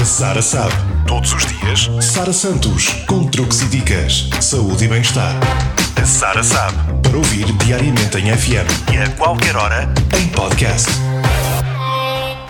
A Sara sabe. Todos os dias, Sara Santos, com truques e dicas, saúde e bem-estar. A Sara sabe. Para ouvir diariamente em FM e a qualquer hora em podcast.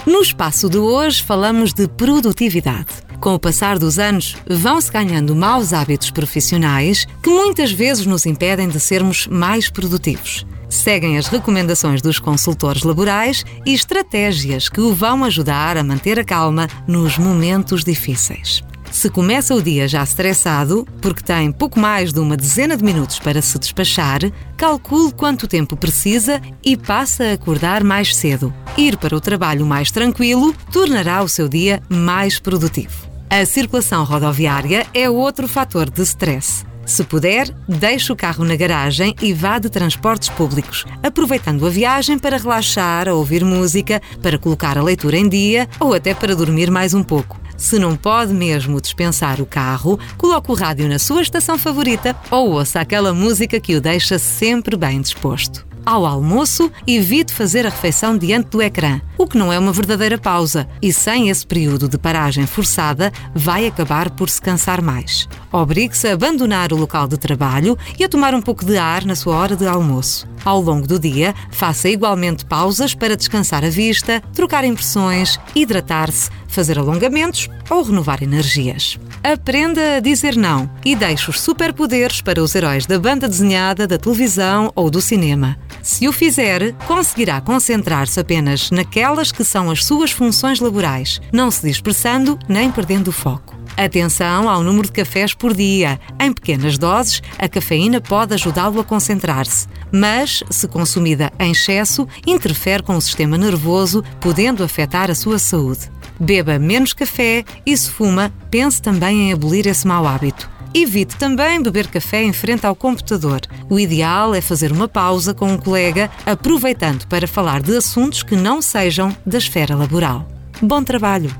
No espaço de hoje falamos de produtividade. Com o passar dos anos, vão-se ganhando maus hábitos profissionais que muitas vezes nos impedem de sermos mais produtivos. Seguem as recomendações dos consultores laborais e estratégias que o vão ajudar a manter a calma nos momentos difíceis. Se começa o dia já estressado, porque tem pouco mais de uma dezena de minutos para se despachar, calcule quanto tempo precisa e passa a acordar mais cedo. Ir para o trabalho mais tranquilo tornará o seu dia mais produtivo. A circulação rodoviária é outro fator de stress. Se puder, deixe o carro na garagem e vá de transportes públicos, aproveitando a viagem para relaxar, ouvir música, para colocar a leitura em dia ou até para dormir mais um pouco. Se não pode mesmo dispensar o carro, coloque o rádio na sua estação favorita ou ouça aquela música que o deixa sempre bem disposto. Ao almoço, evite fazer a refeição diante do ecrã, o que não é uma verdadeira pausa, e sem esse período de paragem forçada, vai acabar por se cansar mais. Obrigue-se a abandonar o local de trabalho e a tomar um pouco de ar na sua hora de almoço. Ao longo do dia, faça igualmente pausas para descansar a vista, trocar impressões, hidratar-se, fazer alongamentos ou renovar energias. Aprenda a dizer não e deixe os superpoderes para os heróis da banda desenhada, da televisão ou do cinema. Se o fizer, conseguirá concentrar-se apenas naquelas que são as suas funções laborais, não se dispersando nem perdendo o foco. Atenção ao número de cafés por dia. Em pequenas doses, a cafeína pode ajudá-lo a concentrar-se, mas, se consumida em excesso, interfere com o sistema nervoso, podendo afetar a sua saúde. Beba menos café e, se fuma, pense também em abolir esse mau hábito. Evite também beber café em frente ao computador. O ideal é fazer uma pausa com um colega, aproveitando para falar de assuntos que não sejam da esfera laboral. Bom trabalho!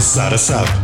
Sara sabe.